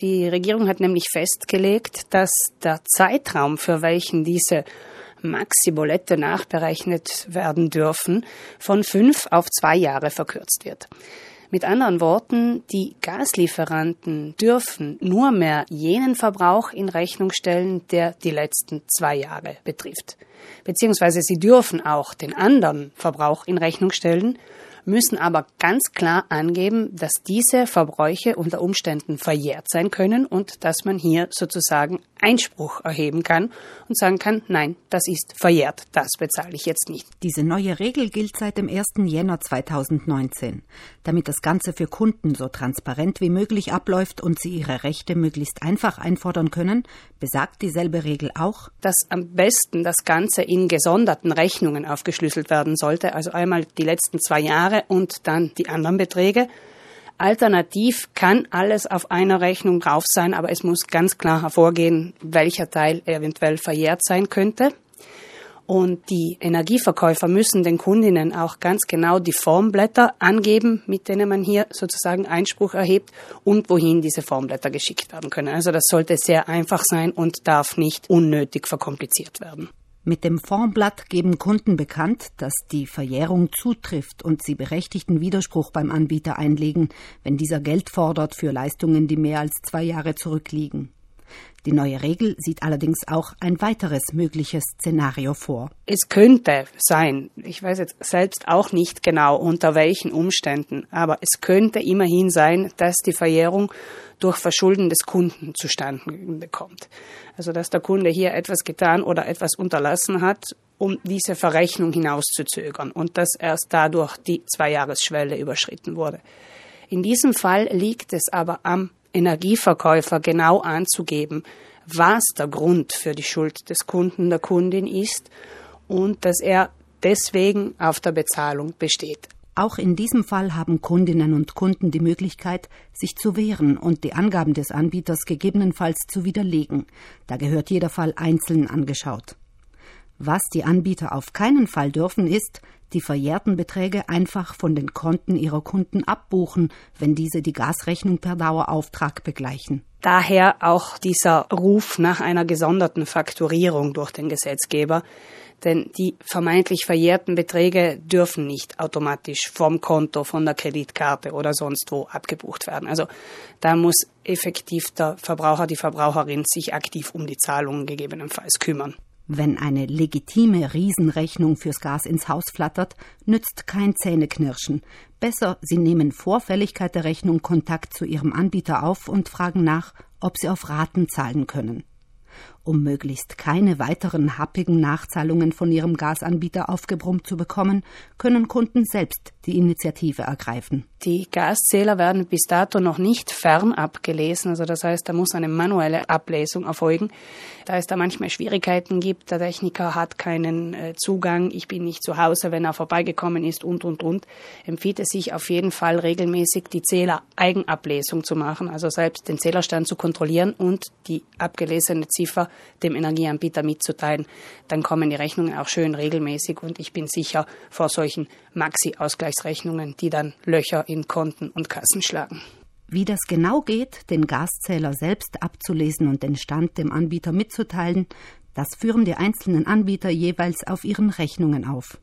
Die Regierung hat nämlich festgelegt, dass der Zeitraum, für welchen diese Maxi-Bolette nachberechnet werden dürfen, von fünf auf zwei Jahre verkürzt wird. Mit anderen Worten, die Gaslieferanten dürfen nur mehr jenen Verbrauch in Rechnung stellen, der die letzten zwei Jahre betrifft. Beziehungsweise sie dürfen auch den anderen Verbrauch in Rechnung stellen, müssen aber ganz klar angeben, dass diese Verbräuche unter Umständen verjährt sein können und dass man hier sozusagen Einspruch erheben kann und sagen kann, nein, das ist verjährt, das bezahle ich jetzt nicht. Diese neue Regel gilt seit dem 1. Jänner 2019. Damit das Ganze für Kunden so transparent wie möglich abläuft und sie ihre Rechte möglichst einfach einfordern können, besagt dieselbe Regel auch, dass am besten das Ganze in gesonderten Rechnungen aufgeschlüsselt werden sollte, also einmal die letzten zwei Jahre und dann die anderen Beträge. Alternativ kann alles auf einer Rechnung drauf sein, aber es muss ganz klar hervorgehen, welcher Teil eventuell verjährt sein könnte. Und die Energieverkäufer müssen den Kundinnen auch ganz genau die Formblätter angeben, mit denen man hier sozusagen Einspruch erhebt und wohin diese Formblätter geschickt werden können. Also das sollte sehr einfach sein und darf nicht unnötig verkompliziert werden. Mit dem Formblatt geben Kunden bekannt, dass die Verjährung zutrifft und sie berechtigten Widerspruch beim Anbieter einlegen, wenn dieser Geld fordert für Leistungen, die mehr als zwei Jahre zurückliegen. Die neue Regel sieht allerdings auch ein weiteres mögliches Szenario vor. Es könnte sein, ich weiß jetzt selbst auch nicht genau unter welchen Umständen, aber es könnte immerhin sein, dass die Verjährung durch Verschulden des Kunden zustande kommt. Also dass der Kunde hier etwas getan oder etwas unterlassen hat, um diese Verrechnung hinauszuzögern und dass erst dadurch die Zweijahresschwelle überschritten wurde. In diesem Fall liegt es aber am Energieverkäufer genau anzugeben, was der Grund für die Schuld des Kunden, der Kundin ist und dass er deswegen auf der Bezahlung besteht. Auch in diesem Fall haben Kundinnen und Kunden die Möglichkeit, sich zu wehren und die Angaben des Anbieters gegebenenfalls zu widerlegen. Da gehört jeder Fall einzeln angeschaut. Was die Anbieter auf keinen Fall dürfen, ist, die verjährten Beträge einfach von den Konten ihrer Kunden abbuchen, wenn diese die Gasrechnung per Dauerauftrag begleichen. Daher auch dieser Ruf nach einer gesonderten Fakturierung durch den Gesetzgeber, denn die vermeintlich verjährten Beträge dürfen nicht automatisch vom Konto, von der Kreditkarte oder sonst wo abgebucht werden. Also da muss effektiv der Verbraucher, die Verbraucherin sich aktiv um die Zahlungen gegebenenfalls kümmern. Wenn eine legitime Riesenrechnung fürs Gas ins Haus flattert, nützt kein Zähneknirschen. Besser, Sie nehmen vor Fälligkeit der Rechnung Kontakt zu Ihrem Anbieter auf und fragen nach, ob Sie auf Raten zahlen können. Um möglichst keine weiteren happigen Nachzahlungen von ihrem Gasanbieter aufgebrummt zu bekommen, können Kunden selbst die Initiative ergreifen. Die Gaszähler werden bis dato noch nicht fernab gelesen, also das heißt, da muss eine manuelle Ablesung erfolgen. Da es da manchmal Schwierigkeiten gibt, der Techniker hat keinen äh, Zugang, ich bin nicht zu Hause, wenn er vorbeigekommen ist und und und, empfiehlt es sich auf jeden Fall regelmäßig die Zähler-Eigenablesung zu machen, also selbst den Zählerstand zu kontrollieren und die abgelesene Ziffer dem Energieanbieter mitzuteilen. Dann kommen die Rechnungen auch schön regelmäßig und ich bin sicher vor solchen Maxi-Ausgleichsrechnungen, die dann Löcher in Konten und Kassen schlagen. Wie das genau geht, den Gaszähler selbst abzulesen und den Stand dem Anbieter mitzuteilen, das führen die einzelnen Anbieter jeweils auf ihren Rechnungen auf.